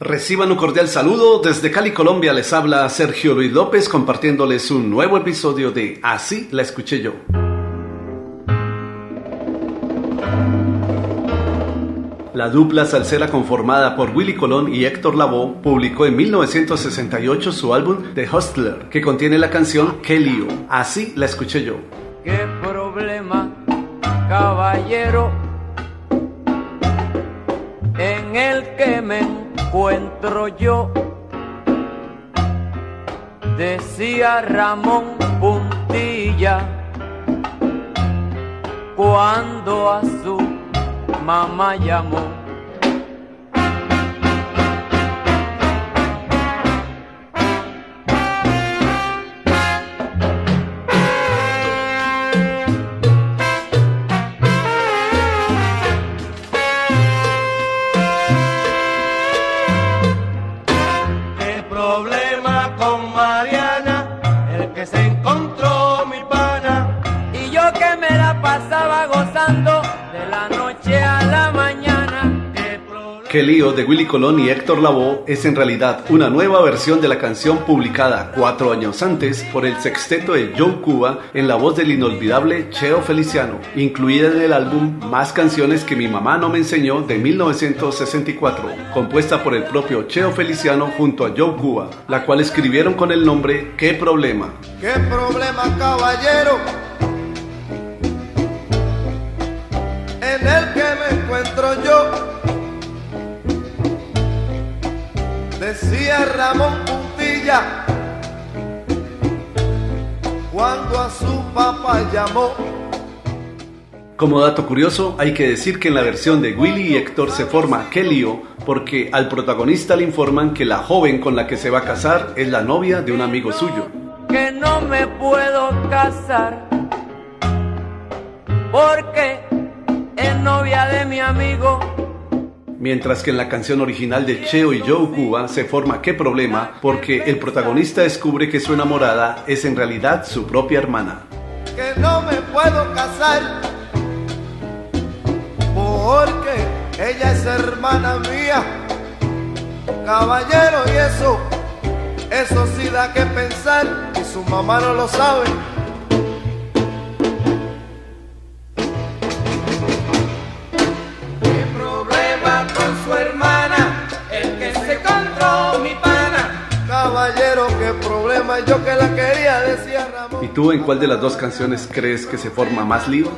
Reciban un cordial saludo. Desde Cali, Colombia, les habla Sergio Luis López compartiéndoles un nuevo episodio de Así la escuché yo. La dupla salsera conformada por Willy Colón y Héctor Lavoe publicó en 1968 su álbum The Hustler, que contiene la canción Qué lío. Así la escuché yo. ¿Qué problema, caballero, en el que me encuentro yo, decía Ramón Puntilla, cuando a su mamá llamó. Que lío de Willy Colón y Héctor Lavoe es en realidad una nueva versión de la canción publicada cuatro años antes por el sexteto de Joe Cuba en la voz del inolvidable Cheo Feliciano, incluida en el álbum Más canciones que mi mamá no me enseñó de 1964, compuesta por el propio Cheo Feliciano junto a Joe Cuba, la cual escribieron con el nombre ¿Qué problema? ¿Qué problema, caballero? En el que me encuentro yo decía Ramón Puntilla cuando a su papá llamó. Como dato curioso, hay que decir que en la versión de Willy y Héctor se forma qué lío porque al protagonista le informan que la joven con la que se va a casar es la novia de un amigo suyo. Que no me puedo casar porque es novia de mi amigo Mientras que en la canción original de Cheo y Joe Cuba se forma qué problema porque el protagonista descubre que su enamorada es en realidad su propia hermana. Que no me puedo casar porque ella es hermana mía, caballero y eso, eso sí da que pensar y su mamá no lo sabe. Yo que la quería, Ramón. ¿Y tú en cuál de las dos canciones crees que se forma más lío?